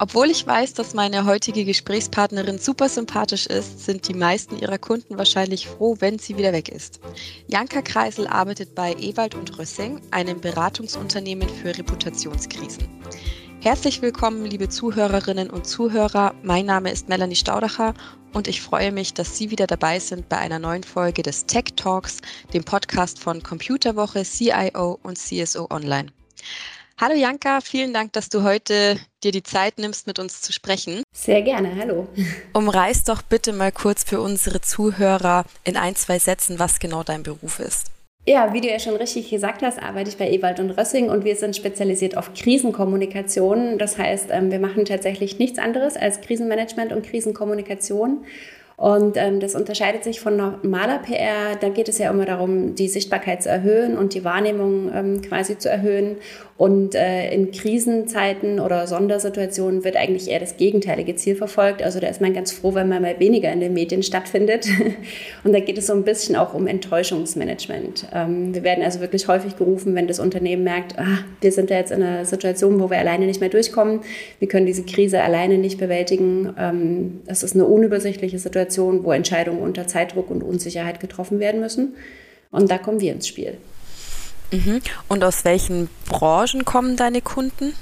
Obwohl ich weiß, dass meine heutige Gesprächspartnerin super sympathisch ist, sind die meisten ihrer Kunden wahrscheinlich froh, wenn sie wieder weg ist. Janka Kreisel arbeitet bei Ewald und Rössing, einem Beratungsunternehmen für Reputationskrisen. Herzlich willkommen, liebe Zuhörerinnen und Zuhörer. Mein Name ist Melanie Staudacher und ich freue mich, dass Sie wieder dabei sind bei einer neuen Folge des Tech Talks, dem Podcast von Computerwoche, CIO und CSO Online. Hallo Janka, vielen Dank, dass du heute dir die Zeit nimmst, mit uns zu sprechen. Sehr gerne, hallo. Umreiß doch bitte mal kurz für unsere Zuhörer in ein, zwei Sätzen, was genau dein Beruf ist. Ja, wie du ja schon richtig gesagt hast, arbeite ich bei Ewald und Rössing und wir sind spezialisiert auf Krisenkommunikation. Das heißt, ähm, wir machen tatsächlich nichts anderes als Krisenmanagement und Krisenkommunikation. Und ähm, das unterscheidet sich von normaler PR. Da geht es ja immer darum, die Sichtbarkeit zu erhöhen und die Wahrnehmung ähm, quasi zu erhöhen. Und äh, in Krisenzeiten oder Sondersituationen wird eigentlich eher das gegenteilige Ziel verfolgt. Also da ist man ganz froh, wenn man mal weniger in den Medien stattfindet. Und da geht es so ein bisschen auch um Enttäuschungsmanagement. Ähm, wir werden also wirklich häufig gerufen, wenn das Unternehmen merkt, ah, wir sind da jetzt in einer Situation, wo wir alleine nicht mehr durchkommen. Wir können diese Krise alleine nicht bewältigen. Ähm, das ist eine unübersichtliche Situation, wo Entscheidungen unter Zeitdruck und Unsicherheit getroffen werden müssen. Und da kommen wir ins Spiel. Mhm. Und aus welchen Branchen kommen deine Kunden?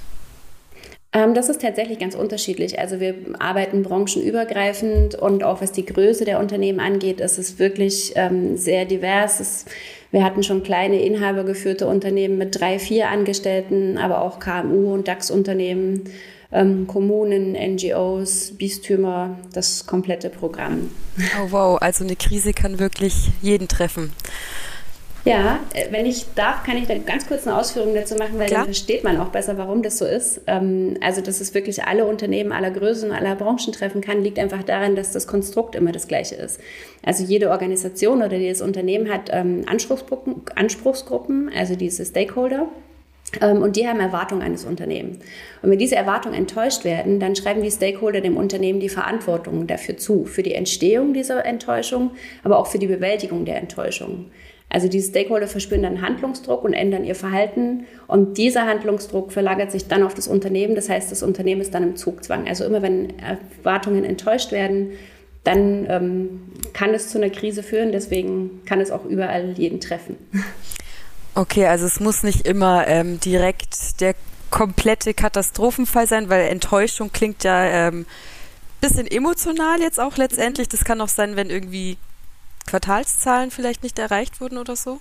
Ähm, das ist tatsächlich ganz unterschiedlich. Also wir arbeiten branchenübergreifend und auch was die Größe der Unternehmen angeht, ist es wirklich ähm, sehr divers. Es, wir hatten schon kleine inhabergeführte Unternehmen mit drei, vier Angestellten, aber auch KMU und DAX-Unternehmen, ähm, Kommunen, NGOs, Bistümer, das komplette Programm. Oh wow, also eine Krise kann wirklich jeden treffen. Ja, äh, wenn ich darf, kann ich da ganz kurz eine Ausführung dazu machen, weil Klar. dann versteht man auch besser, warum das so ist. Ähm, also, dass es wirklich alle Unternehmen aller Größen, aller Branchen treffen kann, liegt einfach daran, dass das Konstrukt immer das gleiche ist. Also jede Organisation oder jedes Unternehmen hat ähm, Anspruchsgruppen, Anspruchsgruppen, also diese Stakeholder. Ähm, und die haben Erwartungen eines Unternehmens. Und wenn diese Erwartungen enttäuscht werden, dann schreiben die Stakeholder dem Unternehmen die Verantwortung dafür zu, für die Entstehung dieser Enttäuschung, aber auch für die Bewältigung der Enttäuschung. Also die Stakeholder verspüren dann Handlungsdruck und ändern ihr Verhalten. Und dieser Handlungsdruck verlagert sich dann auf das Unternehmen. Das heißt, das Unternehmen ist dann im Zugzwang. Also immer wenn Erwartungen enttäuscht werden, dann ähm, kann es zu einer Krise führen. Deswegen kann es auch überall jeden treffen. Okay, also es muss nicht immer ähm, direkt der komplette Katastrophenfall sein, weil Enttäuschung klingt ja ähm, bisschen emotional jetzt auch letztendlich. Das kann auch sein, wenn irgendwie Quartalszahlen vielleicht nicht erreicht wurden oder so?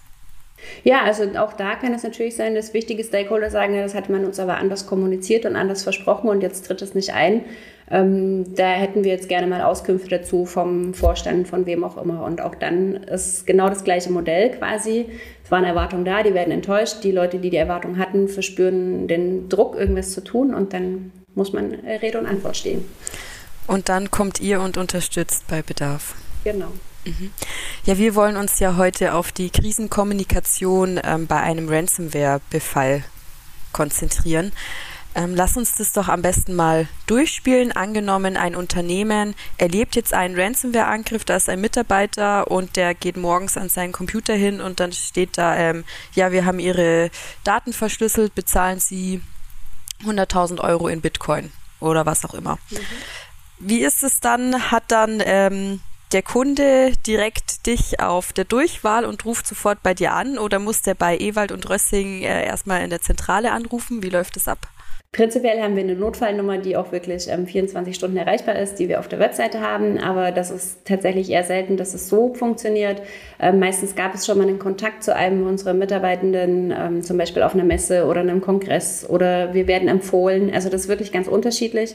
Ja, also auch da kann es natürlich sein, dass wichtige Stakeholder sagen, das hat man uns aber anders kommuniziert und anders versprochen und jetzt tritt es nicht ein. Ähm, da hätten wir jetzt gerne mal Auskünfte dazu vom Vorstand, von wem auch immer. Und auch dann ist genau das gleiche Modell quasi. Es waren Erwartungen da, die werden enttäuscht. Die Leute, die die Erwartungen hatten, verspüren den Druck, irgendwas zu tun und dann muss man Rede und Antwort stehen. Und dann kommt ihr und unterstützt bei Bedarf. Genau. Ja, wir wollen uns ja heute auf die Krisenkommunikation ähm, bei einem Ransomware-Befall konzentrieren. Ähm, lass uns das doch am besten mal durchspielen. Angenommen, ein Unternehmen erlebt jetzt einen Ransomware-Angriff, da ist ein Mitarbeiter und der geht morgens an seinen Computer hin und dann steht da, ähm, ja, wir haben Ihre Daten verschlüsselt, bezahlen Sie 100.000 Euro in Bitcoin oder was auch immer. Mhm. Wie ist es dann? Hat dann ähm, der Kunde direkt dich auf der Durchwahl und ruft sofort bei dir an oder muss der bei Ewald und Rössing äh, erstmal in der Zentrale anrufen? Wie läuft das ab? Prinzipiell haben wir eine Notfallnummer, die auch wirklich ähm, 24 Stunden erreichbar ist, die wir auf der Webseite haben, aber das ist tatsächlich eher selten, dass es so funktioniert. Ähm, meistens gab es schon mal einen Kontakt zu einem unserer Mitarbeitenden, ähm, zum Beispiel auf einer Messe oder einem Kongress oder wir werden empfohlen. Also das ist wirklich ganz unterschiedlich.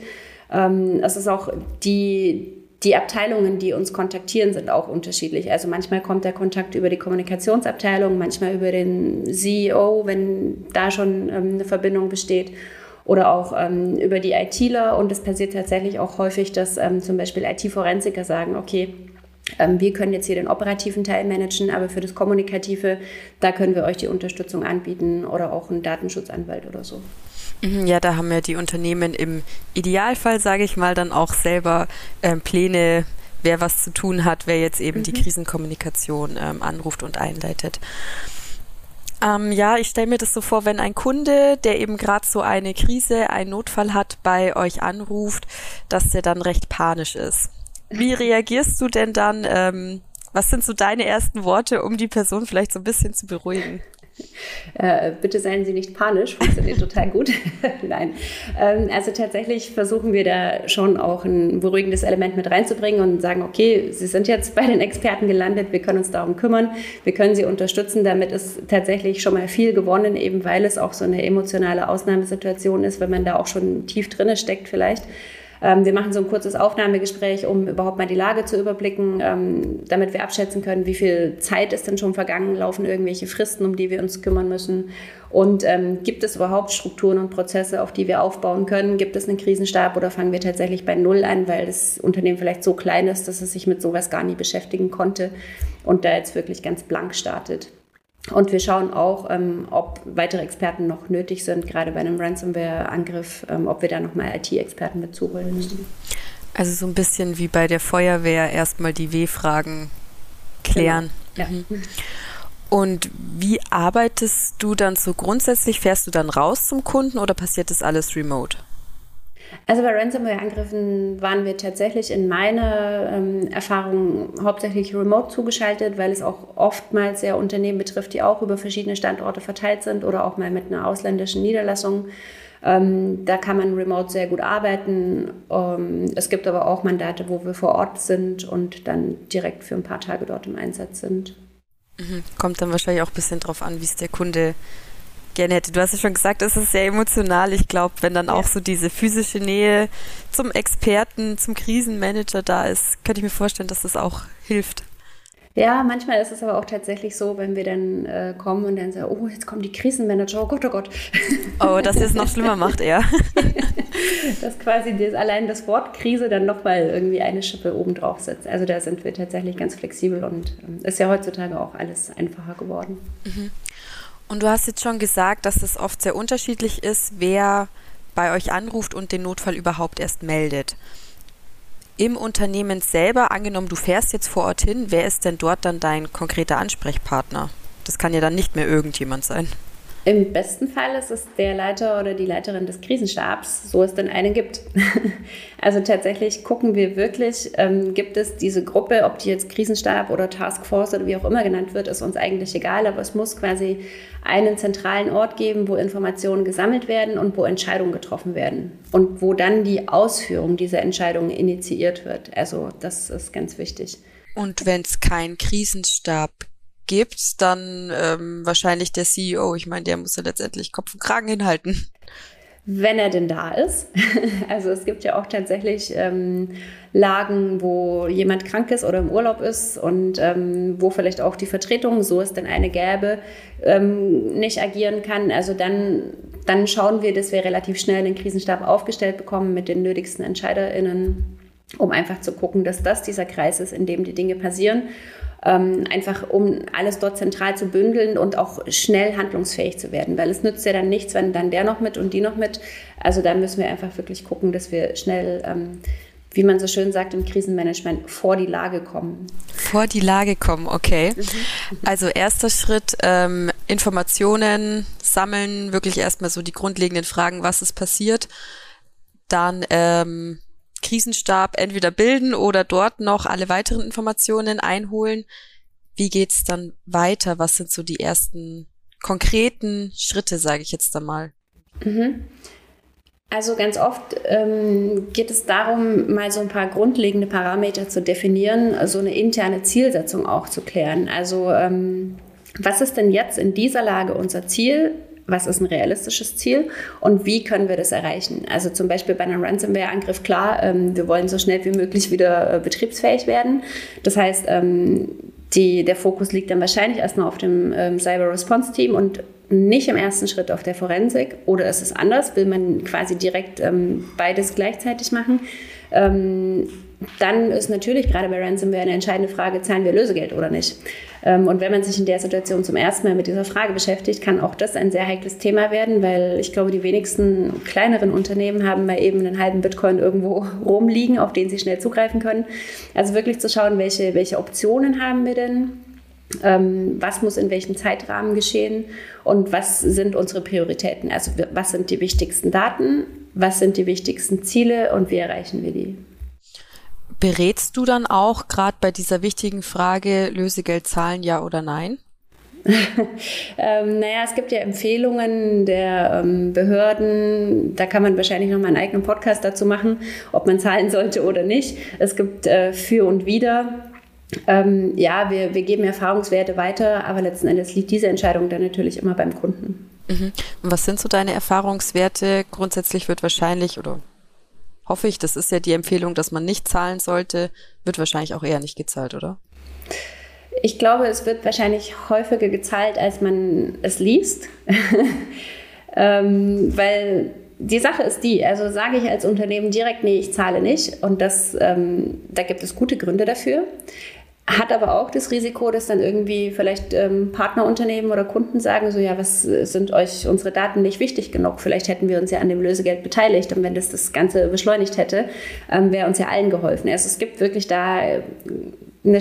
Ähm, es ist auch die, die Abteilungen, die uns kontaktieren, sind auch unterschiedlich. Also manchmal kommt der Kontakt über die Kommunikationsabteilung, manchmal über den CEO, wenn da schon ähm, eine Verbindung besteht oder auch ähm, über die ITler. Und es passiert tatsächlich auch häufig, dass ähm, zum Beispiel IT-Forensiker sagen, okay, ähm, wir können jetzt hier den operativen Teil managen, aber für das Kommunikative, da können wir euch die Unterstützung anbieten oder auch einen Datenschutzanwalt oder so. Mhm, ja, da haben ja die Unternehmen im Idealfall, sage ich mal, dann auch selber ähm, Pläne, wer was zu tun hat, wer jetzt eben mhm. die Krisenkommunikation ähm, anruft und einleitet. Ähm, ja, ich stelle mir das so vor, wenn ein Kunde, der eben gerade so eine Krise, einen Notfall hat, bei euch anruft, dass der dann recht panisch ist. Wie reagierst du denn dann? Ähm, was sind so deine ersten Worte, um die Person vielleicht so ein bisschen zu beruhigen? Äh, bitte seien Sie nicht panisch, funktioniert total gut. Nein. Ähm, also tatsächlich versuchen wir da schon auch ein beruhigendes Element mit reinzubringen und sagen, okay, Sie sind jetzt bei den Experten gelandet, wir können uns darum kümmern, wir können Sie unterstützen. Damit ist tatsächlich schon mal viel gewonnen, eben weil es auch so eine emotionale Ausnahmesituation ist, wenn man da auch schon tief drinne steckt vielleicht. Ähm, wir machen so ein kurzes Aufnahmegespräch, um überhaupt mal die Lage zu überblicken, ähm, damit wir abschätzen können, wie viel Zeit ist denn schon vergangen, laufen irgendwelche Fristen, um die wir uns kümmern müssen. Und ähm, gibt es überhaupt Strukturen und Prozesse, auf die wir aufbauen können? Gibt es einen Krisenstab oder fangen wir tatsächlich bei Null an, weil das Unternehmen vielleicht so klein ist, dass es sich mit sowas gar nie beschäftigen konnte und da jetzt wirklich ganz blank startet? Und wir schauen auch, ähm, ob weitere Experten noch nötig sind, gerade bei einem Ransomware-Angriff, ähm, ob wir da nochmal IT-Experten mit zuholen müssen. Also so ein bisschen wie bei der Feuerwehr erstmal die W-Fragen klären. Genau. Ja. Mhm. Und wie arbeitest du dann so grundsätzlich? Fährst du dann raus zum Kunden oder passiert das alles remote? Also bei Ransomware-Angriffen waren wir tatsächlich in meiner ähm, Erfahrung hauptsächlich remote zugeschaltet, weil es auch oftmals sehr Unternehmen betrifft, die auch über verschiedene Standorte verteilt sind oder auch mal mit einer ausländischen Niederlassung. Ähm, da kann man remote sehr gut arbeiten. Ähm, es gibt aber auch Mandate, wo wir vor Ort sind und dann direkt für ein paar Tage dort im Einsatz sind. Mhm. Kommt dann wahrscheinlich auch ein bisschen drauf an, wie es der Kunde gerne hätte. Du hast ja schon gesagt, es ist sehr emotional. Ich glaube, wenn dann ja. auch so diese physische Nähe zum Experten, zum Krisenmanager da ist, könnte ich mir vorstellen, dass das auch hilft. Ja, manchmal ist es aber auch tatsächlich so, wenn wir dann äh, kommen und dann sagen, oh, jetzt kommen die Krisenmanager, oh Gott, oh Gott. Oh, dass es noch schlimmer macht, eher. dass quasi das, allein das Wort Krise dann nochmal irgendwie eine Schippe obendrauf sitzt. Also da sind wir tatsächlich ganz flexibel und ähm, ist ja heutzutage auch alles einfacher geworden. Mhm. Und du hast jetzt schon gesagt, dass es oft sehr unterschiedlich ist, wer bei euch anruft und den Notfall überhaupt erst meldet. Im Unternehmen selber, angenommen, du fährst jetzt vor Ort hin, wer ist denn dort dann dein konkreter Ansprechpartner? Das kann ja dann nicht mehr irgendjemand sein. Im besten Fall ist es der Leiter oder die Leiterin des Krisenstabs, so es denn einen gibt. also tatsächlich gucken wir wirklich, ähm, gibt es diese Gruppe, ob die jetzt Krisenstab oder Taskforce oder wie auch immer genannt wird, ist uns eigentlich egal, aber es muss quasi einen zentralen Ort geben, wo Informationen gesammelt werden und wo Entscheidungen getroffen werden und wo dann die Ausführung dieser Entscheidungen initiiert wird. Also das ist ganz wichtig. Und wenn es keinen Krisenstab gibt, dann ähm, wahrscheinlich der CEO. Ich meine, der muss ja letztendlich Kopf und Kragen hinhalten. Wenn er denn da ist. Also es gibt ja auch tatsächlich ähm, Lagen, wo jemand krank ist oder im Urlaub ist und ähm, wo vielleicht auch die Vertretung, so es denn eine gäbe, ähm, nicht agieren kann. Also dann, dann schauen wir, dass wir relativ schnell den Krisenstab aufgestellt bekommen mit den nötigsten EntscheiderInnen, um einfach zu gucken, dass das dieser Kreis ist, in dem die Dinge passieren ähm, einfach um alles dort zentral zu bündeln und auch schnell handlungsfähig zu werden, weil es nützt ja dann nichts, wenn dann der noch mit und die noch mit. Also da müssen wir einfach wirklich gucken, dass wir schnell ähm, wie man so schön sagt im Krisenmanagement, vor die Lage kommen. Vor die Lage kommen, okay. Mhm. Also erster Schritt, ähm, Informationen sammeln, wirklich erstmal so die grundlegenden Fragen, was ist passiert. Dann ähm, Krisenstab entweder bilden oder dort noch alle weiteren Informationen einholen. Wie geht's dann weiter? Was sind so die ersten konkreten Schritte, sage ich jetzt einmal? Mhm. Also ganz oft ähm, geht es darum, mal so ein paar grundlegende Parameter zu definieren, so also eine interne Zielsetzung auch zu klären. Also ähm, was ist denn jetzt in dieser Lage unser Ziel? Was ist ein realistisches Ziel und wie können wir das erreichen. Also zum Beispiel bei einem Ransomware-Angriff, klar, ähm, wir wollen so schnell wie möglich wieder äh, betriebsfähig werden. Das heißt, ähm, die, der Fokus liegt dann wahrscheinlich erstmal auf dem ähm, Cyber Response Team und nicht im ersten Schritt auf der Forensik. Oder ist es anders? Will man quasi direkt ähm, beides gleichzeitig machen? Dann ist natürlich gerade bei Ransomware eine entscheidende Frage, zahlen wir Lösegeld oder nicht? Ähm, und wenn man sich in der Situation zum ersten Mal mit dieser Frage beschäftigt, kann auch das ein sehr heikles Thema werden, weil ich glaube, die wenigsten kleineren Unternehmen haben mal eben einen halben Bitcoin irgendwo rumliegen, auf den sie schnell zugreifen können. Also wirklich zu schauen, welche, welche Optionen haben wir denn? ähm, was muss in welchem Zeitrahmen geschehen und was sind unsere Prioritäten. Also was sind die wichtigsten Daten, was sind die wichtigsten Ziele und wie erreichen wir die. Berätst du dann auch gerade bei dieser wichtigen Frage Lösegeld zahlen, ja oder nein? ähm, naja, es gibt ja Empfehlungen der ähm, Behörden. Da kann man wahrscheinlich noch mal einen eigenen Podcast dazu machen, ob man zahlen sollte oder nicht. Es gibt äh, für und wider. Ähm, ja, wir, wir geben Erfahrungswerte weiter, aber letzten Endes liegt diese Entscheidung dann natürlich immer beim Kunden. Mhm. Und was sind so deine Erfahrungswerte? Grundsätzlich wird wahrscheinlich oder hoffe ich, das ist ja die Empfehlung, dass man nicht zahlen sollte, wird wahrscheinlich auch eher nicht gezahlt, oder? Ich glaube, es wird wahrscheinlich häufiger gezahlt, als man es liest. ähm, weil die Sache ist die, also sage ich als Unternehmen direkt, nee, ich zahle nicht. Und das, ähm, da gibt es gute Gründe dafür. Hat aber auch das Risiko, dass dann irgendwie vielleicht ähm, Partnerunternehmen oder Kunden sagen, so ja, was sind euch unsere Daten nicht wichtig genug? Vielleicht hätten wir uns ja an dem Lösegeld beteiligt und wenn das das Ganze beschleunigt hätte, ähm, wäre uns ja allen geholfen. Also es gibt wirklich da äh, eine,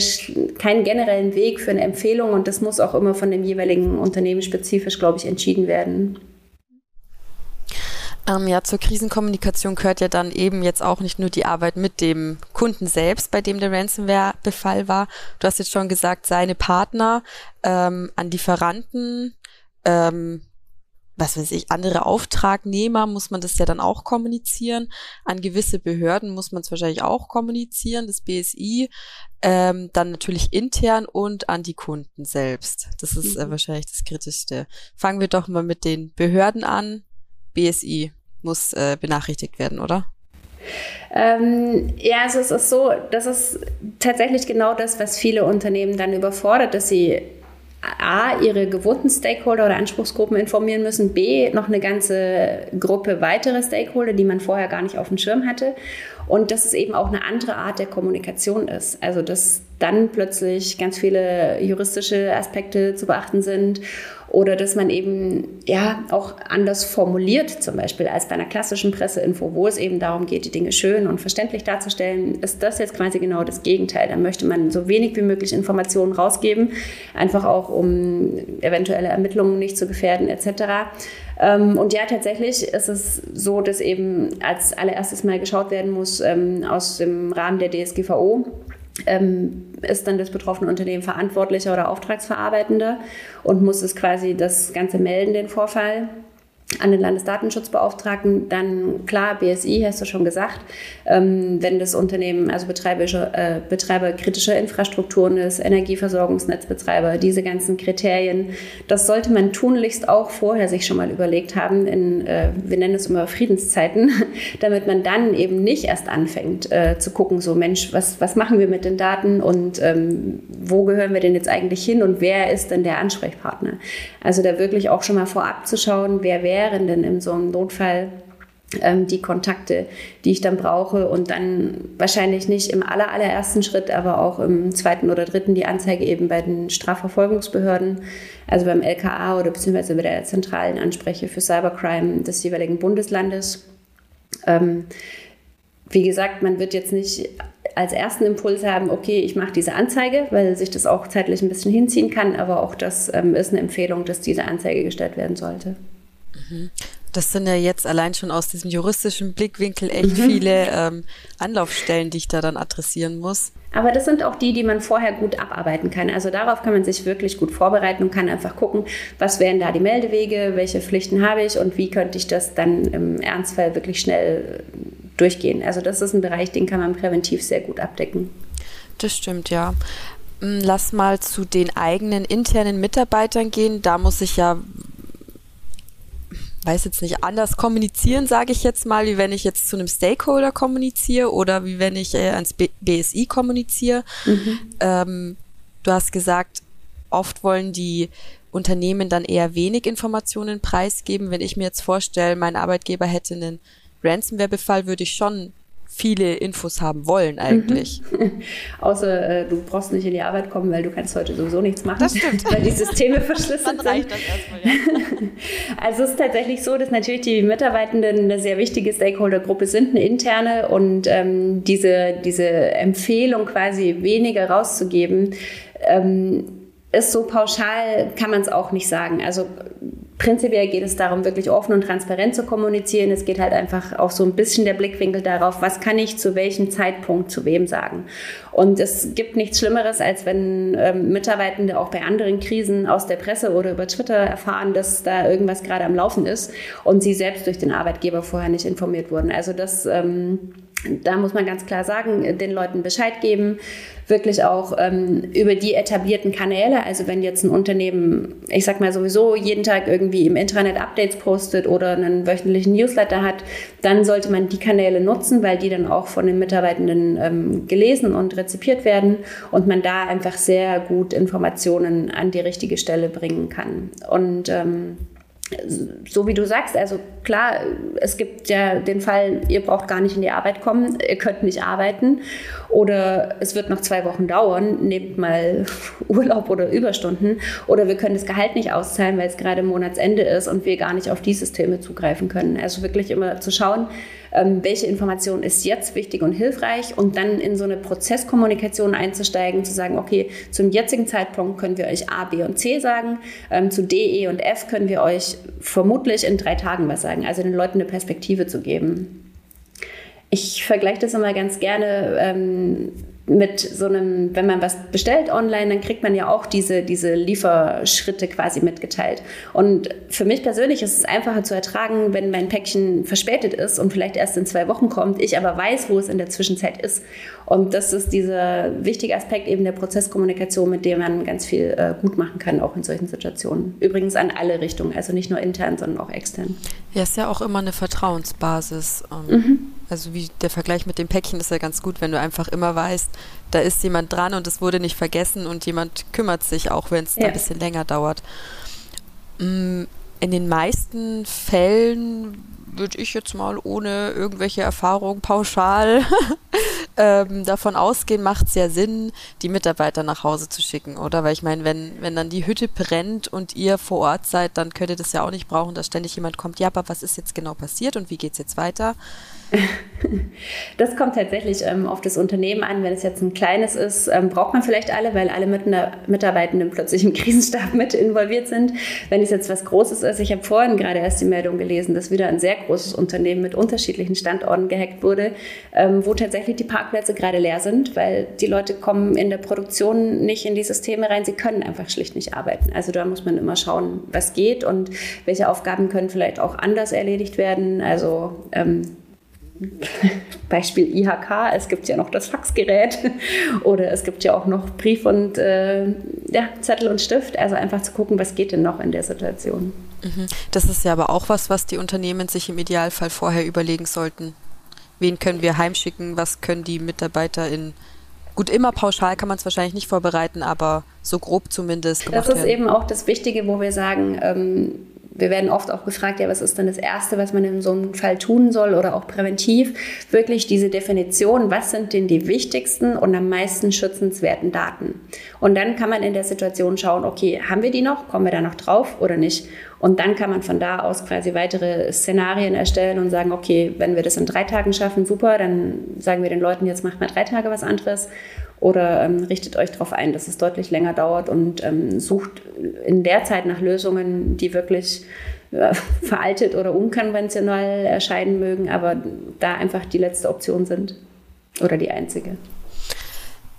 keinen generellen Weg für eine Empfehlung und das muss auch immer von dem jeweiligen Unternehmen spezifisch, glaube ich, entschieden werden. Ähm, ja, zur Krisenkommunikation gehört ja dann eben jetzt auch nicht nur die Arbeit mit dem Kunden selbst, bei dem der Ransomware-Befall war. Du hast jetzt schon gesagt, seine Partner ähm, an Lieferanten, ähm, was weiß ich, andere Auftragnehmer muss man das ja dann auch kommunizieren. An gewisse Behörden muss man es wahrscheinlich auch kommunizieren, das BSI. Ähm, dann natürlich intern und an die Kunden selbst. Das ist äh, mhm. wahrscheinlich das Kritischste. Fangen wir doch mal mit den Behörden an. BSI muss äh, benachrichtigt werden, oder? Ähm, ja, also es ist so, das ist tatsächlich genau das, was viele Unternehmen dann überfordert, dass sie A, ihre gewohnten Stakeholder oder Anspruchsgruppen informieren müssen, B, noch eine ganze Gruppe weitere Stakeholder, die man vorher gar nicht auf dem Schirm hatte. Und dass es eben auch eine andere Art der Kommunikation ist. Also dass dann plötzlich ganz viele juristische Aspekte zu beachten sind oder dass man eben ja auch anders formuliert, zum Beispiel als bei einer klassischen Presseinfo, wo es eben darum geht, die Dinge schön und verständlich darzustellen, ist das jetzt quasi genau das Gegenteil. Da möchte man so wenig wie möglich Informationen rausgeben, einfach auch um eventuelle Ermittlungen nicht zu gefährden etc. Ähm, und ja, tatsächlich ist es so, dass eben als allererstes mal geschaut werden muss ähm, aus dem Rahmen der DSGVO ähm, ist dann das betroffene Unternehmen verantwortlicher oder Auftragsverarbeitender und muss es quasi das Ganze melden, den Vorfall an den Landesdatenschutzbeauftragten, dann klar, BSI, hast du schon gesagt, ähm, wenn das Unternehmen, also Betreiber, äh, Betreiber kritischer Infrastrukturen ist, Energieversorgungsnetzbetreiber, diese ganzen Kriterien, das sollte man tunlichst auch vorher sich schon mal überlegt haben, in, äh, wir nennen es immer Friedenszeiten, damit man dann eben nicht erst anfängt äh, zu gucken, so Mensch, was, was machen wir mit den Daten und ähm, wo gehören wir denn jetzt eigentlich hin und wer ist denn der Ansprechpartner? Also da wirklich auch schon mal vorab zu schauen, wer wäre wären denn in so einem Notfall ähm, die Kontakte, die ich dann brauche und dann wahrscheinlich nicht im aller, allerersten Schritt, aber auch im zweiten oder dritten die Anzeige eben bei den Strafverfolgungsbehörden, also beim LKA oder beziehungsweise bei der zentralen Anspreche für Cybercrime des jeweiligen Bundeslandes. Ähm, wie gesagt, man wird jetzt nicht als ersten Impuls haben, okay, ich mache diese Anzeige, weil sich das auch zeitlich ein bisschen hinziehen kann, aber auch das ähm, ist eine Empfehlung, dass diese Anzeige gestellt werden sollte. Das sind ja jetzt allein schon aus diesem juristischen Blickwinkel echt mhm. viele ähm, Anlaufstellen, die ich da dann adressieren muss. Aber das sind auch die, die man vorher gut abarbeiten kann. Also darauf kann man sich wirklich gut vorbereiten und kann einfach gucken, was wären da die Meldewege, welche Pflichten habe ich und wie könnte ich das dann im Ernstfall wirklich schnell durchgehen. Also das ist ein Bereich, den kann man präventiv sehr gut abdecken. Das stimmt, ja. Hm, lass mal zu den eigenen internen Mitarbeitern gehen. Da muss ich ja weiß jetzt nicht, anders kommunizieren, sage ich jetzt mal, wie wenn ich jetzt zu einem Stakeholder kommuniziere oder wie wenn ich äh, ans B BSI kommuniziere. Mhm. Ähm, du hast gesagt, oft wollen die Unternehmen dann eher wenig Informationen preisgeben. Wenn ich mir jetzt vorstelle, mein Arbeitgeber hätte einen Ransomware-Befall, würde ich schon viele Infos haben wollen eigentlich. Mhm. Außer äh, du brauchst nicht in die Arbeit kommen, weil du kannst heute sowieso nichts machen. Das stimmt. Weil die Systeme verschlüsselt sind. Ja. Also es ist tatsächlich so, dass natürlich die Mitarbeitenden eine sehr wichtige Stakeholdergruppe sind, eine interne und ähm, diese, diese Empfehlung quasi weniger rauszugeben, ähm, ist so pauschal, kann man es auch nicht sagen. Also prinzipiell geht es darum, wirklich offen und transparent zu kommunizieren. Es geht halt einfach auch so ein bisschen der Blickwinkel darauf, was kann ich zu welchem Zeitpunkt zu wem sagen. Und es gibt nichts Schlimmeres, als wenn ähm, Mitarbeitende auch bei anderen Krisen aus der Presse oder über Twitter erfahren, dass da irgendwas gerade am Laufen ist und sie selbst durch den Arbeitgeber vorher nicht informiert wurden. Also das ähm, da muss man ganz klar sagen, den Leuten Bescheid geben, wirklich auch ähm, über die etablierten Kanäle. Also wenn jetzt ein Unternehmen, ich sag mal sowieso jeden Tag irgendwie im Intranet Updates postet oder einen wöchentlichen Newsletter hat, dann sollte man die Kanäle nutzen, weil die dann auch von den Mitarbeitenden ähm, gelesen und rezipiert werden und man da einfach sehr gut Informationen an die richtige Stelle bringen kann. Und ähm, so wie du sagst, also klar, es gibt ja den Fall, ihr braucht gar nicht in die Arbeit kommen, ihr könnt nicht arbeiten oder es wird noch zwei Wochen dauern, nehmt mal Urlaub oder Überstunden oder wir können das Gehalt nicht auszahlen, weil es gerade Monatsende ist und wir gar nicht auf die Systeme zugreifen können. Also wirklich immer zu schauen, ähm, welche Information ist jetzt wichtig und hilfreich und dann in so eine Prozesskommunikation einzusteigen, zu sagen, okay, zum jetzigen Zeitpunkt können wir euch A, B und C sagen, ähm, zu D, E und F können wir euch vermutlich in drei Tagen was sagen, also den Leuten eine Perspektive zu geben. Ich vergleiche das immer ganz gerne. Ähm, mit so einem, wenn man was bestellt online, dann kriegt man ja auch diese, diese Lieferschritte quasi mitgeteilt. Und für mich persönlich ist es einfacher zu ertragen, wenn mein Päckchen verspätet ist und vielleicht erst in zwei Wochen kommt, ich aber weiß, wo es in der Zwischenzeit ist. Und das ist dieser wichtige Aspekt eben der Prozesskommunikation, mit dem man ganz viel äh, gut machen kann, auch in solchen Situationen. Übrigens an alle Richtungen, also nicht nur intern, sondern auch extern. Ja, ist ja auch immer eine Vertrauensbasis. Ähm, mhm. Also wie der Vergleich mit dem Päckchen ist ja ganz gut, wenn du einfach immer weißt, da ist jemand dran und es wurde nicht vergessen und jemand kümmert sich, auch wenn es ja. ein bisschen länger dauert. Mm, in den meisten Fällen würde ich jetzt mal ohne irgendwelche Erfahrung pauschal ähm, davon ausgehen, macht es ja Sinn, die Mitarbeiter nach Hause zu schicken, oder? Weil ich meine, wenn, wenn dann die Hütte brennt und ihr vor Ort seid, dann könnt ihr das ja auch nicht brauchen, dass ständig jemand kommt, ja, aber was ist jetzt genau passiert und wie geht es jetzt weiter? Das kommt tatsächlich ähm, auf das Unternehmen an. Wenn es jetzt ein kleines ist, ähm, braucht man vielleicht alle, weil alle Mitarbeitenden plötzlich im Krisenstab mit involviert sind. Wenn es jetzt was Großes ist, ich habe vorhin gerade erst die Meldung gelesen, dass wieder ein sehr großes Unternehmen mit unterschiedlichen Standorten gehackt wurde, ähm, wo tatsächlich die Parkplätze gerade leer sind, weil die Leute kommen in der Produktion nicht in die Systeme rein. Sie können einfach schlicht nicht arbeiten. Also da muss man immer schauen, was geht und welche Aufgaben können vielleicht auch anders erledigt werden. Also ähm, Beispiel IHK, es gibt ja noch das Faxgerät oder es gibt ja auch noch Brief und äh, ja, Zettel und Stift. Also einfach zu gucken, was geht denn noch in der Situation. Mhm. Das ist ja aber auch was, was die Unternehmen sich im Idealfall vorher überlegen sollten. Wen können wir heimschicken? Was können die Mitarbeiter in Gut, immer pauschal kann man es wahrscheinlich nicht vorbereiten, aber so grob zumindest. Das ist werden. eben auch das Wichtige, wo wir sagen, ähm, wir werden oft auch gefragt, ja, was ist denn das Erste, was man in so einem Fall tun soll oder auch präventiv? Wirklich diese Definition, was sind denn die wichtigsten und am meisten schützenswerten Daten? Und dann kann man in der Situation schauen, okay, haben wir die noch? Kommen wir da noch drauf oder nicht? Und dann kann man von da aus quasi weitere Szenarien erstellen und sagen, okay, wenn wir das in drei Tagen schaffen, super, dann sagen wir den Leuten, jetzt macht mal drei Tage was anderes. Oder ähm, richtet euch darauf ein, dass es deutlich länger dauert und ähm, sucht in der Zeit nach Lösungen, die wirklich äh, veraltet oder unkonventionell erscheinen mögen, aber da einfach die letzte Option sind oder die einzige.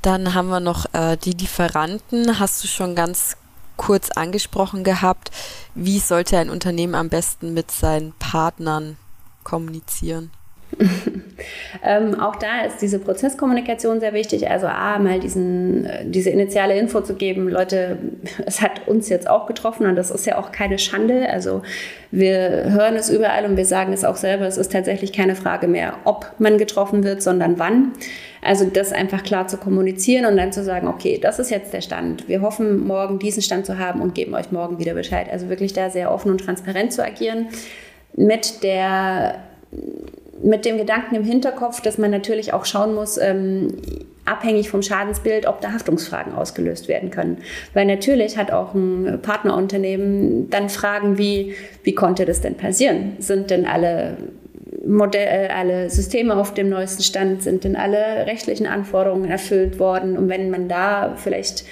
Dann haben wir noch äh, die Lieferanten. Hast du schon ganz kurz angesprochen gehabt. Wie sollte ein Unternehmen am besten mit seinen Partnern kommunizieren? ähm, auch da ist diese Prozesskommunikation sehr wichtig. Also A, mal diesen, äh, diese initiale Info zu geben, Leute, es hat uns jetzt auch getroffen und das ist ja auch keine Schande. Also wir hören es überall und wir sagen es auch selber, es ist tatsächlich keine Frage mehr, ob man getroffen wird, sondern wann. Also das einfach klar zu kommunizieren und dann zu sagen, okay, das ist jetzt der Stand. Wir hoffen, morgen diesen Stand zu haben und geben euch morgen wieder Bescheid. Also wirklich da sehr offen und transparent zu agieren mit der mit dem Gedanken im Hinterkopf, dass man natürlich auch schauen muss, ähm, abhängig vom Schadensbild, ob da Haftungsfragen ausgelöst werden können. Weil natürlich hat auch ein Partnerunternehmen dann Fragen wie, wie konnte das denn passieren? Sind denn alle Modell, äh, alle Systeme auf dem neuesten Stand, sind denn alle rechtlichen Anforderungen erfüllt worden? Und wenn man da vielleicht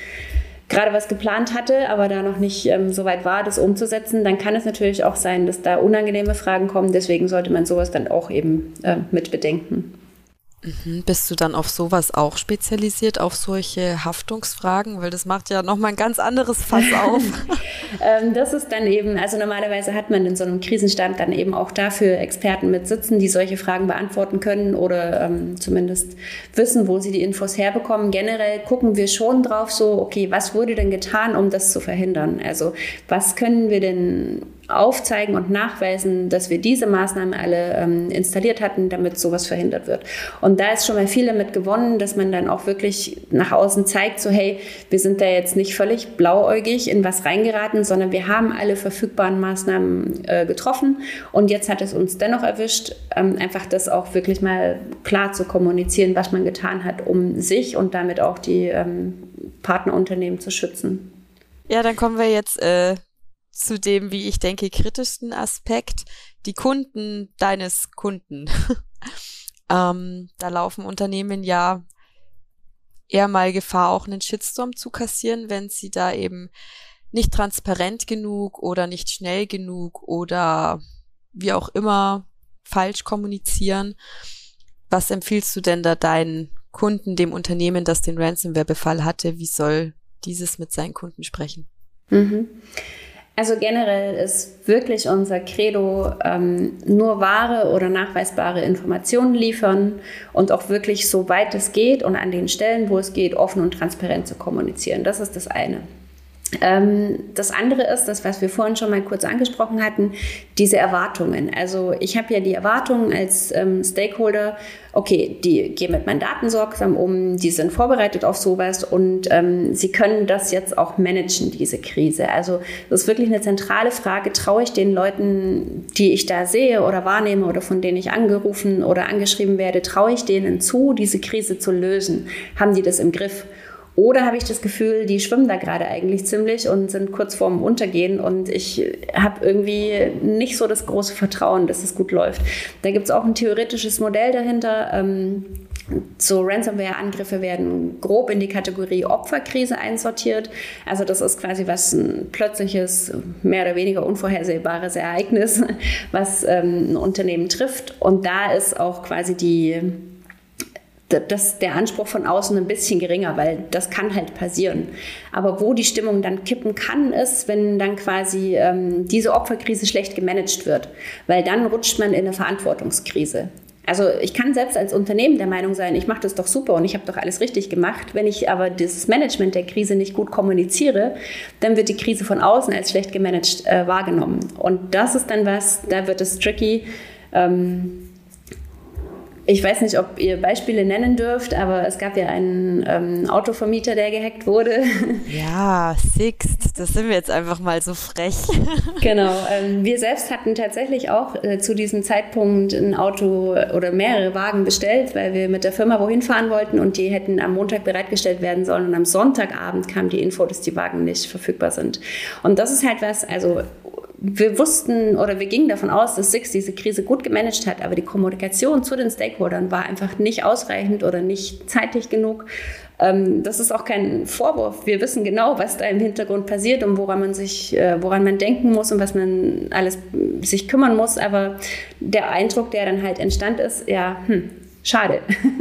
gerade was geplant hatte, aber da noch nicht ähm, so weit war, das umzusetzen, dann kann es natürlich auch sein, dass da unangenehme Fragen kommen. Deswegen sollte man sowas dann auch eben äh, mit bedenken. Mhm. Bist du dann auf sowas auch spezialisiert, auf solche Haftungsfragen? Weil das macht ja nochmal ein ganz anderes Fass auf. ähm, das ist dann eben, also normalerweise hat man in so einem Krisenstand dann eben auch dafür Experten mit sitzen, die solche Fragen beantworten können oder ähm, zumindest wissen, wo sie die Infos herbekommen. Generell gucken wir schon drauf so, okay, was wurde denn getan, um das zu verhindern? Also was können wir denn aufzeigen und nachweisen, dass wir diese Maßnahmen alle ähm, installiert hatten, damit sowas verhindert wird. Und da ist schon mal viel damit gewonnen, dass man dann auch wirklich nach außen zeigt, so hey, wir sind da jetzt nicht völlig blauäugig in was reingeraten, sondern wir haben alle verfügbaren Maßnahmen äh, getroffen und jetzt hat es uns dennoch erwischt, ähm, einfach das auch wirklich mal klar zu kommunizieren, was man getan hat, um sich und damit auch die ähm, Partnerunternehmen zu schützen. Ja, dann kommen wir jetzt äh, zu dem, wie ich denke, kritischsten Aspekt, die Kunden deines Kunden. ähm, da laufen Unternehmen ja eher mal Gefahr, auch einen Shitstorm zu kassieren, wenn sie da eben nicht transparent genug oder nicht schnell genug oder wie auch immer falsch kommunizieren. Was empfiehlst du denn da deinen Kunden, dem Unternehmen, das den Ransomware-Befall hatte? Wie soll dieses mit seinen Kunden sprechen? Mhm. Also generell ist wirklich unser Credo ähm, nur wahre oder nachweisbare Informationen liefern und auch wirklich so weit es geht und an den Stellen, wo es geht, offen und transparent zu kommunizieren. Das ist das eine. Ähm, das andere ist, das, was wir vorhin schon mal kurz angesprochen hatten, diese Erwartungen. Also ich habe ja die Erwartungen als ähm, Stakeholder, okay, die gehen mit meinen Daten sorgsam um, die sind vorbereitet auf sowas und ähm, sie können das jetzt auch managen, diese Krise. Also das ist wirklich eine zentrale Frage, traue ich den Leuten, die ich da sehe oder wahrnehme oder von denen ich angerufen oder angeschrieben werde, traue ich denen zu, diese Krise zu lösen? Haben die das im Griff? Oder habe ich das Gefühl, die schwimmen da gerade eigentlich ziemlich und sind kurz vorm Untergehen und ich habe irgendwie nicht so das große Vertrauen, dass es gut läuft. Da gibt es auch ein theoretisches Modell dahinter. Ähm, so Ransomware-Angriffe werden grob in die Kategorie Opferkrise einsortiert. Also das ist quasi was ein plötzliches, mehr oder weniger unvorhersehbares Ereignis, was ähm, ein Unternehmen trifft. Und da ist auch quasi die das, der Anspruch von außen ein bisschen geringer, weil das kann halt passieren. Aber wo die Stimmung dann kippen kann, ist, wenn dann quasi ähm, diese Opferkrise schlecht gemanagt wird, weil dann rutscht man in eine Verantwortungskrise. Also ich kann selbst als Unternehmen der Meinung sein, ich mache das doch super und ich habe doch alles richtig gemacht. Wenn ich aber dieses Management der Krise nicht gut kommuniziere, dann wird die Krise von außen als schlecht gemanagt äh, wahrgenommen. Und das ist dann was, da wird es tricky. Ähm, ich weiß nicht, ob ihr Beispiele nennen dürft, aber es gab ja einen ähm, Autovermieter, der gehackt wurde. Ja, Sixt, das sind wir jetzt einfach mal so frech. genau. Ähm, wir selbst hatten tatsächlich auch äh, zu diesem Zeitpunkt ein Auto oder mehrere Wagen bestellt, weil wir mit der Firma wohin fahren wollten und die hätten am Montag bereitgestellt werden sollen und am Sonntagabend kam die Info, dass die Wagen nicht verfügbar sind. Und das ist halt was, also wir wussten oder wir gingen davon aus, dass Six diese Krise gut gemanagt hat, aber die Kommunikation zu den Stakeholdern war einfach nicht ausreichend oder nicht zeitig genug. Ähm, das ist auch kein Vorwurf. Wir wissen genau, was da im Hintergrund passiert und woran man sich, äh, woran man denken muss und was man alles sich kümmern muss. Aber der Eindruck, der dann halt entstand, ist, ja, hm, schade.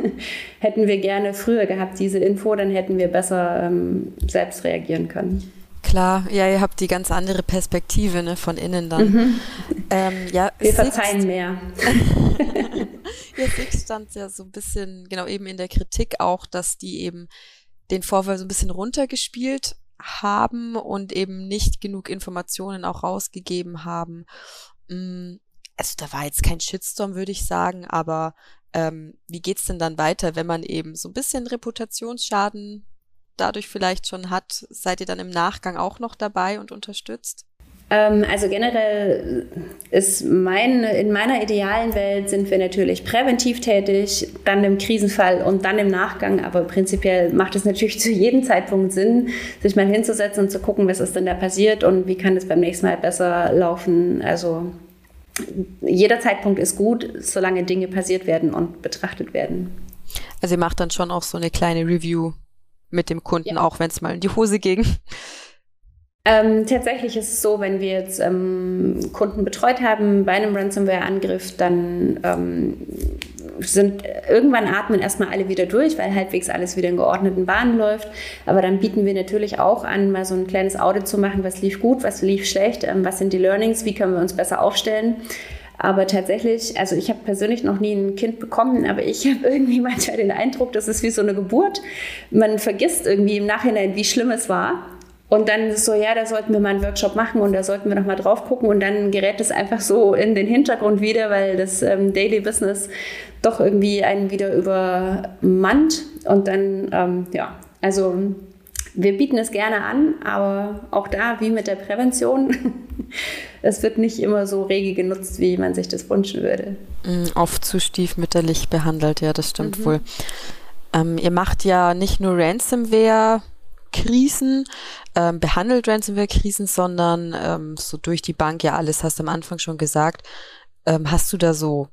hätten wir gerne früher gehabt, diese Info, dann hätten wir besser ähm, selbst reagieren können. Klar, ja, ihr habt die ganz andere Perspektive ne, von innen dann. Mhm. Ähm, ja, Wir verzeihen mehr. ja, Six stand ja so ein bisschen, genau eben in der Kritik auch, dass die eben den Vorfall so ein bisschen runtergespielt haben und eben nicht genug Informationen auch rausgegeben haben. Mm, also da war jetzt kein Shitstorm, würde ich sagen, aber ähm, wie geht's denn dann weiter, wenn man eben so ein bisschen Reputationsschaden dadurch vielleicht schon hat, seid ihr dann im Nachgang auch noch dabei und unterstützt? Ähm, also generell ist mein, in meiner idealen Welt sind wir natürlich präventiv tätig, dann im Krisenfall und dann im Nachgang. Aber prinzipiell macht es natürlich zu jedem Zeitpunkt Sinn, sich mal hinzusetzen und zu gucken, was ist denn da passiert und wie kann es beim nächsten Mal besser laufen. Also jeder Zeitpunkt ist gut, solange Dinge passiert werden und betrachtet werden. Also ihr macht dann schon auch so eine kleine Review mit dem Kunden, ja. auch wenn es mal in die Hose ging? Ähm, tatsächlich ist es so, wenn wir jetzt ähm, Kunden betreut haben bei einem Ransomware-Angriff, dann ähm, sind irgendwann atmen erstmal alle wieder durch, weil halbwegs alles wieder in geordneten Bahnen läuft. Aber dann bieten wir natürlich auch an, mal so ein kleines Audit zu machen, was lief gut, was lief schlecht, ähm, was sind die Learnings, wie können wir uns besser aufstellen. Aber tatsächlich, also ich habe persönlich noch nie ein Kind bekommen, aber ich habe irgendwie manchmal den Eindruck, das ist wie so eine Geburt. Man vergisst irgendwie im Nachhinein, wie schlimm es war. Und dann ist es so, ja, da sollten wir mal einen Workshop machen und da sollten wir noch mal drauf gucken und dann gerät es einfach so in den Hintergrund wieder, weil das ähm, Daily Business doch irgendwie einen wieder übermannt und dann, ähm, ja, also wir bieten es gerne an, aber auch da, wie mit der Prävention, es wird nicht immer so rege genutzt, wie man sich das wünschen würde. Mm, oft zu stiefmütterlich behandelt, ja, das stimmt mhm. wohl. Ähm, ihr macht ja nicht nur Ransomware, Krisen, ähm, behandelt Ransomware-Krisen, sondern ähm, so durch die Bank ja alles, hast du am Anfang schon gesagt. Ähm, hast du da so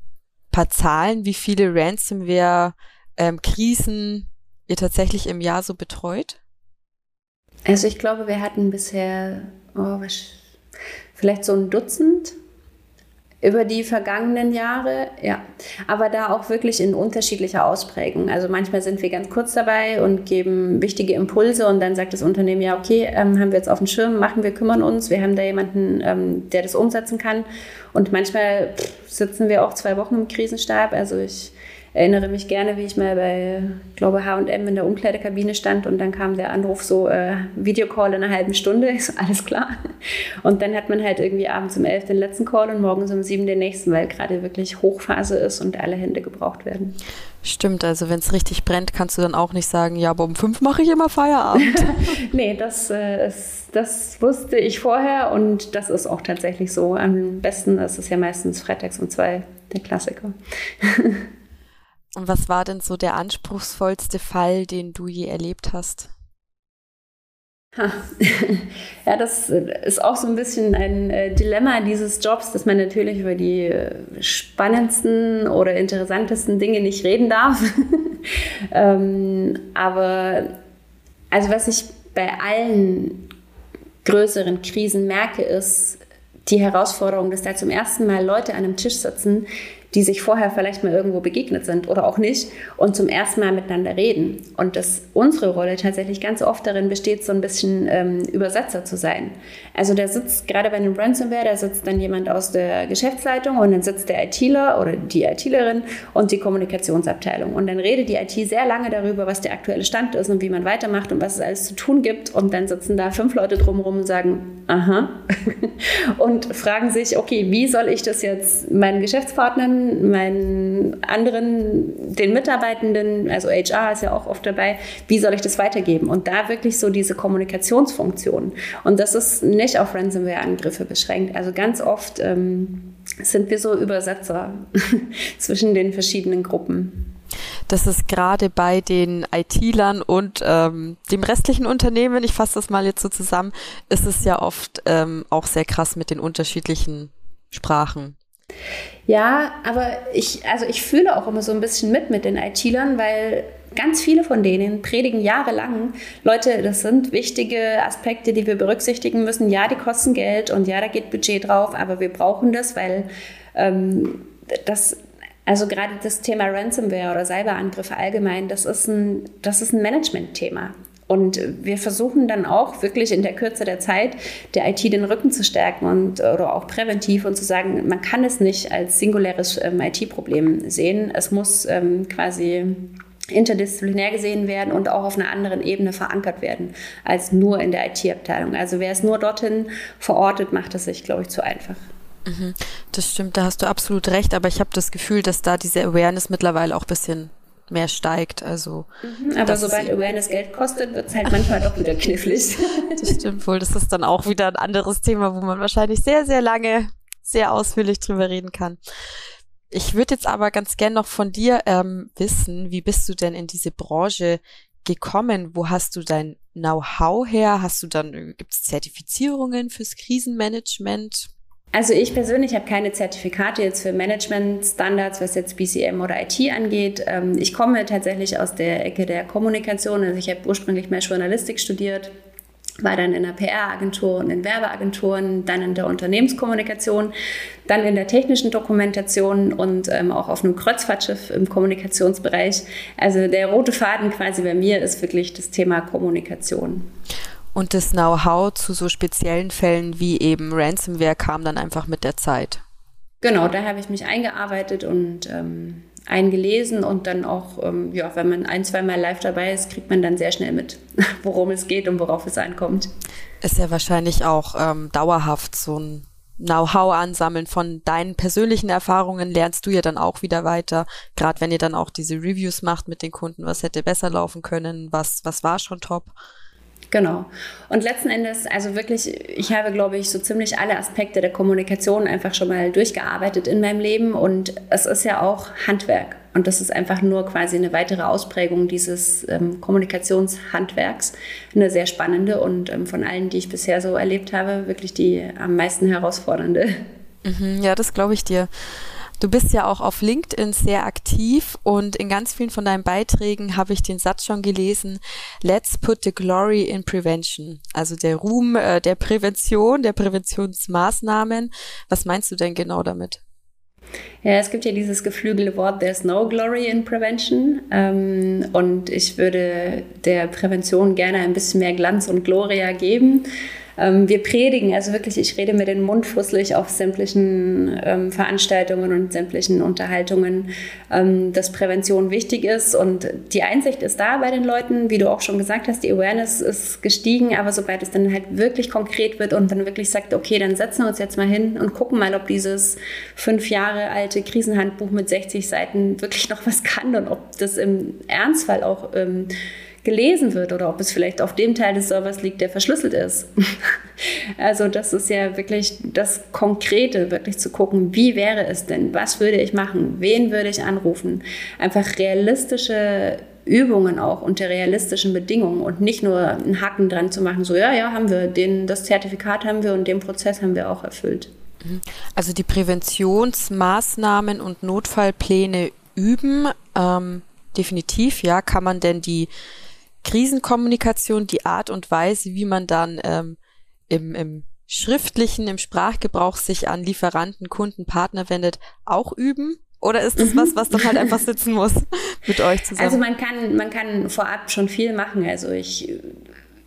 paar Zahlen, wie viele Ransomware-Krisen ähm, ihr tatsächlich im Jahr so betreut? Also ich glaube, wir hatten bisher oh, vielleicht so ein Dutzend über die vergangenen Jahre, ja. Aber da auch wirklich in unterschiedlicher Ausprägung. Also manchmal sind wir ganz kurz dabei und geben wichtige Impulse und dann sagt das Unternehmen, ja, okay, ähm, haben wir jetzt auf dem Schirm, machen wir, kümmern uns. Wir haben da jemanden, ähm, der das umsetzen kann. Und manchmal pff, sitzen wir auch zwei Wochen im Krisenstab. Also ich erinnere mich gerne, wie ich mal bei, glaube H&M in der Umkleidekabine stand und dann kam der Anruf so, äh, Videocall in einer halben Stunde, ist alles klar. Und dann hat man halt irgendwie abends um elf den letzten Call und morgens um sieben den nächsten, weil gerade wirklich Hochphase ist und alle Hände gebraucht werden. Stimmt, also wenn es richtig brennt, kannst du dann auch nicht sagen, ja, aber um fünf mache ich immer Feierabend. nee, das, äh, ist, das wusste ich vorher und das ist auch tatsächlich so. Am besten ist es ja meistens freitags um zwei, der Klassiker. Und was war denn so der anspruchsvollste Fall, den du je erlebt hast? Ja, das ist auch so ein bisschen ein äh, Dilemma dieses Jobs, dass man natürlich über die äh, spannendsten oder interessantesten Dinge nicht reden darf. ähm, aber also was ich bei allen größeren Krisen merke, ist die Herausforderung, dass da zum ersten Mal Leute an einem Tisch sitzen, die sich vorher vielleicht mal irgendwo begegnet sind oder auch nicht und zum ersten Mal miteinander reden. Und dass unsere Rolle tatsächlich ganz oft darin besteht, so ein bisschen ähm, Übersetzer zu sein. Also da sitzt gerade bei einem Ransomware, da sitzt dann jemand aus der Geschäftsleitung und dann sitzt der ITler oder die ITlerin und die Kommunikationsabteilung. Und dann redet die IT sehr lange darüber, was der aktuelle Stand ist und wie man weitermacht und was es alles zu tun gibt. Und dann sitzen da fünf Leute drumherum und sagen, aha, und fragen sich, okay, wie soll ich das jetzt meinen Geschäftspartnern meinen anderen, den Mitarbeitenden, also HR ist ja auch oft dabei, wie soll ich das weitergeben? Und da wirklich so diese Kommunikationsfunktion. Und das ist nicht auf Ransomware-Angriffe beschränkt. Also ganz oft ähm, sind wir so Übersetzer zwischen den verschiedenen Gruppen. Das ist gerade bei den IT-Lern und ähm, dem restlichen Unternehmen, ich fasse das mal jetzt so zusammen, ist es ja oft ähm, auch sehr krass mit den unterschiedlichen Sprachen. Ja, aber ich, also ich fühle auch immer so ein bisschen mit mit den IT-Lern, weil ganz viele von denen predigen jahrelang, Leute, das sind wichtige Aspekte, die wir berücksichtigen müssen. Ja, die kosten Geld und ja, da geht Budget drauf, aber wir brauchen das, weil ähm, das also gerade das Thema Ransomware oder Cyberangriffe allgemein, das ist ein, das ist ein Management-Thema. Und wir versuchen dann auch wirklich in der Kürze der Zeit der IT den Rücken zu stärken und oder auch präventiv und zu sagen, man kann es nicht als singuläres ähm, IT-Problem sehen. Es muss ähm, quasi interdisziplinär gesehen werden und auch auf einer anderen Ebene verankert werden als nur in der IT-Abteilung. Also wer es nur dorthin verortet, macht es sich, glaube ich, zu einfach. Mhm. Das stimmt, da hast du absolut recht, aber ich habe das Gefühl, dass da diese Awareness mittlerweile auch ein bisschen mehr steigt. Also, mhm, aber sobald Awareness Geld kostet, wird es halt manchmal doch wieder knifflig. das stimmt wohl. Das ist dann auch wieder ein anderes Thema, wo man wahrscheinlich sehr, sehr lange, sehr ausführlich drüber reden kann. Ich würde jetzt aber ganz gern noch von dir ähm, wissen, wie bist du denn in diese Branche gekommen? Wo hast du dein Know-how her? Hast du dann, gibt es Zertifizierungen fürs Krisenmanagement? Also ich persönlich habe keine Zertifikate jetzt für Management-Standards, was jetzt BCM oder IT angeht. Ähm, ich komme tatsächlich aus der Ecke der Kommunikation. Also ich habe ursprünglich mehr Journalistik studiert, war dann in der PR-Agentur und in Werbeagenturen, dann in der Unternehmenskommunikation, dann in der technischen Dokumentation und ähm, auch auf einem Kreuzfahrtschiff im Kommunikationsbereich. Also der rote Faden quasi bei mir ist wirklich das Thema Kommunikation. Und das Know-how zu so speziellen Fällen wie eben Ransomware kam dann einfach mit der Zeit. Genau, da habe ich mich eingearbeitet und ähm, eingelesen und dann auch, ähm, ja, wenn man ein, zweimal live dabei ist, kriegt man dann sehr schnell mit, worum es geht und worauf es ankommt. Ist ja wahrscheinlich auch ähm, dauerhaft so ein Know-how ansammeln von deinen persönlichen Erfahrungen lernst du ja dann auch wieder weiter. Gerade wenn ihr dann auch diese Reviews macht mit den Kunden, was hätte besser laufen können, was, was war schon top. Genau. Und letzten Endes, also wirklich, ich habe, glaube ich, so ziemlich alle Aspekte der Kommunikation einfach schon mal durchgearbeitet in meinem Leben. Und es ist ja auch Handwerk. Und das ist einfach nur quasi eine weitere Ausprägung dieses ähm, Kommunikationshandwerks. Eine sehr spannende und ähm, von allen, die ich bisher so erlebt habe, wirklich die am meisten herausfordernde. Mhm, ja, das glaube ich dir. Du bist ja auch auf LinkedIn sehr aktiv und in ganz vielen von deinen Beiträgen habe ich den Satz schon gelesen, Let's put the glory in prevention. Also der Ruhm äh, der Prävention, der Präventionsmaßnahmen. Was meinst du denn genau damit? Ja, es gibt ja dieses geflügelte Wort, there's no glory in prevention. Ähm, und ich würde der Prävention gerne ein bisschen mehr Glanz und Gloria geben. Ähm, wir predigen, also wirklich, ich rede mir den Mund fusselig auf sämtlichen ähm, Veranstaltungen und sämtlichen Unterhaltungen, ähm, dass Prävention wichtig ist. Und die Einsicht ist da bei den Leuten, wie du auch schon gesagt hast, die Awareness ist gestiegen, aber sobald es dann halt wirklich konkret wird und dann wirklich sagt, okay, dann setzen wir uns jetzt mal hin und gucken mal, ob dieses fünf Jahre alte Krisenhandbuch mit 60 Seiten wirklich noch was kann und ob das im Ernstfall auch ähm, gelesen wird oder ob es vielleicht auf dem Teil des Servers liegt, der verschlüsselt ist. also das ist ja wirklich das Konkrete, wirklich zu gucken, wie wäre es denn, was würde ich machen, wen würde ich anrufen. Einfach realistische Übungen auch unter realistischen Bedingungen und nicht nur einen Haken dran zu machen, so ja, ja, haben wir, den, das Zertifikat haben wir und den Prozess haben wir auch erfüllt. Also die Präventionsmaßnahmen und Notfallpläne üben, ähm, definitiv, ja, kann man denn die Krisenkommunikation, die Art und Weise, wie man dann ähm, im, im schriftlichen, im Sprachgebrauch sich an Lieferanten, Kunden, Partner wendet, auch üben? Oder ist das mhm. was, was dann halt einfach sitzen muss mit euch zusammen? Also man kann, man kann vorab schon viel machen. Also ich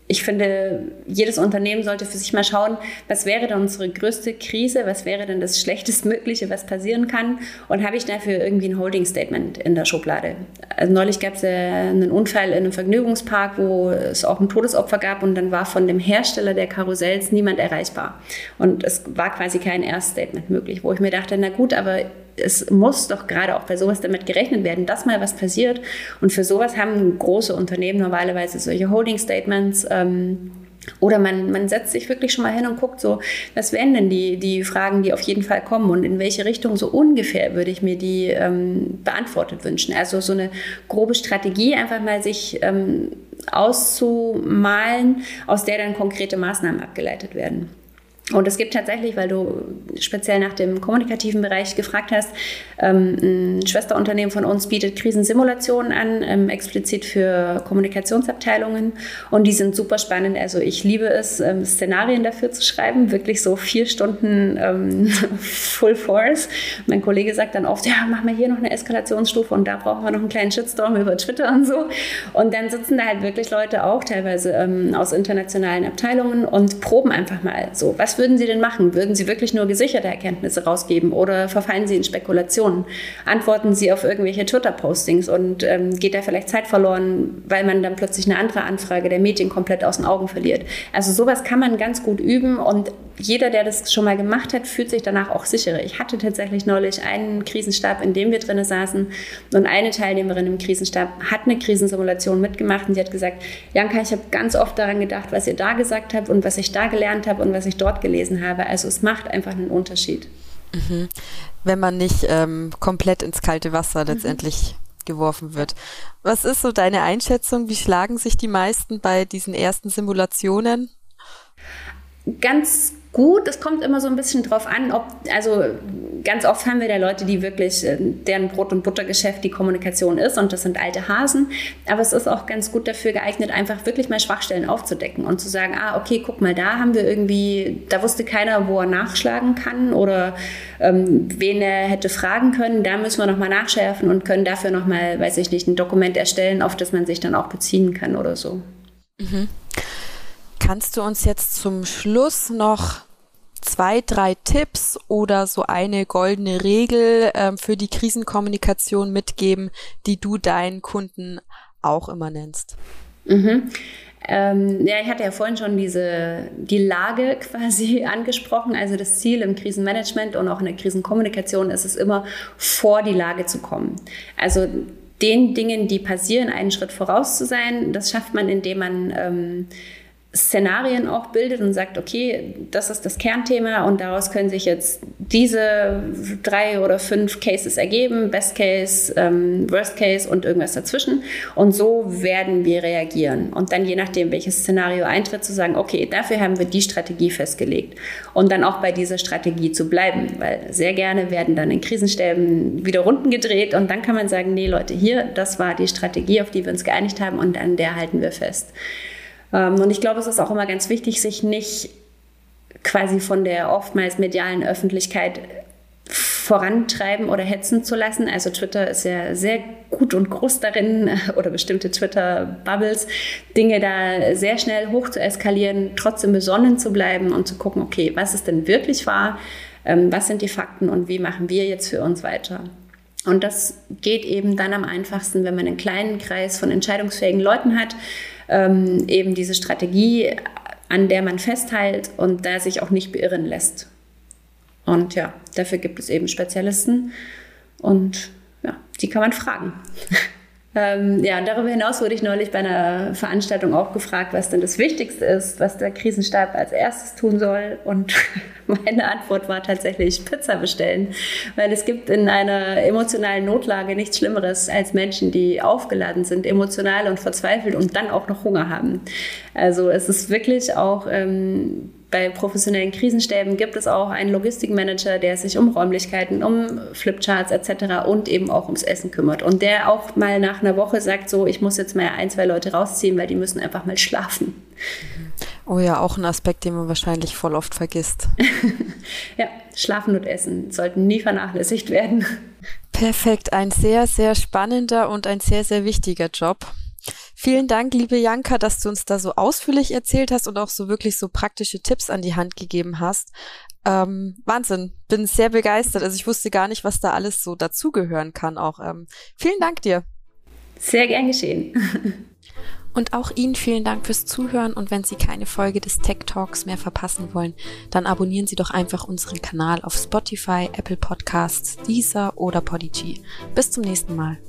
ich finde, jedes Unternehmen sollte für sich mal schauen, was wäre denn unsere größte Krise, was wäre denn das Schlechtestmögliche, was passieren kann und habe ich dafür irgendwie ein Holding-Statement in der Schublade. Also neulich gab es einen Unfall in einem Vergnügungspark, wo es auch ein Todesopfer gab und dann war von dem Hersteller der Karussells niemand erreichbar. Und es war quasi kein Erststatement möglich, wo ich mir dachte, na gut, aber es muss doch gerade auch bei sowas damit gerechnet werden, dass mal was passiert. Und für sowas haben große Unternehmen normalerweise solche Holding-Statements. Ähm, oder man, man setzt sich wirklich schon mal hin und guckt so, was wären denn die, die Fragen, die auf jeden Fall kommen und in welche Richtung so ungefähr würde ich mir die ähm, beantwortet wünschen. Also so eine grobe Strategie einfach mal sich ähm, auszumalen, aus der dann konkrete Maßnahmen abgeleitet werden. Und es gibt tatsächlich, weil du speziell nach dem kommunikativen Bereich gefragt hast, ähm, ein Schwesterunternehmen von uns bietet Krisensimulationen an, ähm, explizit für Kommunikationsabteilungen. Und die sind super spannend. Also ich liebe es, ähm, Szenarien dafür zu schreiben, wirklich so vier Stunden ähm, Full Force. Mein Kollege sagt dann oft, ja, machen wir hier noch eine Eskalationsstufe und da brauchen wir noch einen kleinen Shitstorm über Twitter und so. Und dann sitzen da halt wirklich Leute auch teilweise ähm, aus internationalen Abteilungen und proben einfach mal so, was würden Sie denn machen? Würden Sie wirklich nur gesicherte Erkenntnisse rausgeben oder verfallen Sie in Spekulationen? Antworten Sie auf irgendwelche Twitter-Postings und ähm, geht da vielleicht Zeit verloren, weil man dann plötzlich eine andere Anfrage der Medien komplett aus den Augen verliert? Also sowas kann man ganz gut üben und jeder, der das schon mal gemacht hat, fühlt sich danach auch sicherer. Ich hatte tatsächlich neulich einen Krisenstab, in dem wir drinnen saßen und eine Teilnehmerin im Krisenstab hat eine Krisensimulation mitgemacht und sie hat gesagt, Janka, ich habe ganz oft daran gedacht, was ihr da gesagt habt und was ich da gelernt habe und was ich dort gelesen habe. Also es macht einfach einen Unterschied. Mhm. Wenn man nicht ähm, komplett ins kalte Wasser mhm. letztendlich mhm. geworfen wird. Was ist so deine Einschätzung? Wie schlagen sich die meisten bei diesen ersten Simulationen? Ganz gut. Es kommt immer so ein bisschen drauf an, ob, also ganz oft haben wir da Leute, die wirklich, äh, deren Brot- und Buttergeschäft die Kommunikation ist und das sind alte Hasen. Aber es ist auch ganz gut dafür geeignet, einfach wirklich mal Schwachstellen aufzudecken und zu sagen, ah, okay, guck mal, da haben wir irgendwie, da wusste keiner, wo er nachschlagen kann oder ähm, wen er hätte fragen können. Da müssen wir nochmal nachschärfen und können dafür nochmal, weiß ich nicht, ein Dokument erstellen, auf das man sich dann auch beziehen kann oder so. Mhm. Kannst du uns jetzt zum Schluss noch zwei, drei Tipps oder so eine goldene Regel ähm, für die Krisenkommunikation mitgeben, die du deinen Kunden auch immer nennst? Mhm. Ähm, ja, ich hatte ja vorhin schon diese, die Lage quasi angesprochen. Also das Ziel im Krisenmanagement und auch in der Krisenkommunikation ist es immer, vor die Lage zu kommen. Also den Dingen, die passieren, einen Schritt voraus zu sein. Das schafft man, indem man ähm, Szenarien auch bildet und sagt, okay, das ist das Kernthema und daraus können sich jetzt diese drei oder fünf Cases ergeben, Best Case, ähm, Worst Case und irgendwas dazwischen. Und so werden wir reagieren. Und dann je nachdem, welches Szenario eintritt, zu sagen, okay, dafür haben wir die Strategie festgelegt. Und dann auch bei dieser Strategie zu bleiben, weil sehr gerne werden dann in Krisenstäben wieder Runden gedreht und dann kann man sagen, nee Leute, hier, das war die Strategie, auf die wir uns geeinigt haben und an der halten wir fest. Ähm, und ich glaube, es ist auch immer ganz wichtig, sich nicht quasi von der oftmals medialen Öffentlichkeit vorantreiben oder hetzen zu lassen. Also Twitter ist ja sehr gut und groß darin, oder bestimmte Twitter-Bubbles, Dinge da sehr schnell hoch zu eskalieren, trotzdem besonnen zu bleiben und zu gucken, okay, was ist denn wirklich wahr, ähm, was sind die Fakten und wie machen wir jetzt für uns weiter. Und das geht eben dann am einfachsten, wenn man einen kleinen Kreis von entscheidungsfähigen Leuten hat, ähm, eben diese Strategie, an der man festhält und da sich auch nicht beirren lässt. Und ja, dafür gibt es eben Spezialisten und ja, die kann man fragen. Ähm, ja, und darüber hinaus wurde ich neulich bei einer Veranstaltung auch gefragt, was denn das Wichtigste ist, was der Krisenstab als erstes tun soll. Und meine Antwort war tatsächlich Pizza bestellen, weil es gibt in einer emotionalen Notlage nichts Schlimmeres als Menschen, die aufgeladen sind, emotional und verzweifelt und dann auch noch Hunger haben. Also es ist wirklich auch ähm, bei professionellen Krisenstäben gibt es auch einen Logistikmanager, der sich um Räumlichkeiten, um Flipcharts etc. und eben auch ums Essen kümmert. Und der auch mal nach einer Woche sagt, so, ich muss jetzt mal ein, zwei Leute rausziehen, weil die müssen einfach mal schlafen. Oh ja, auch ein Aspekt, den man wahrscheinlich voll oft vergisst. ja, Schlafen und Essen sollten nie vernachlässigt werden. Perfekt, ein sehr, sehr spannender und ein sehr, sehr wichtiger Job. Vielen Dank, liebe Janka, dass du uns da so ausführlich erzählt hast und auch so wirklich so praktische Tipps an die Hand gegeben hast. Ähm, Wahnsinn, bin sehr begeistert. Also ich wusste gar nicht, was da alles so dazugehören kann. Auch ähm, vielen Dank dir. Sehr gern geschehen. Und auch Ihnen vielen Dank fürs Zuhören und wenn Sie keine Folge des Tech Talks mehr verpassen wollen, dann abonnieren Sie doch einfach unseren Kanal auf Spotify, Apple Podcasts, Deezer oder Podigy. Bis zum nächsten Mal.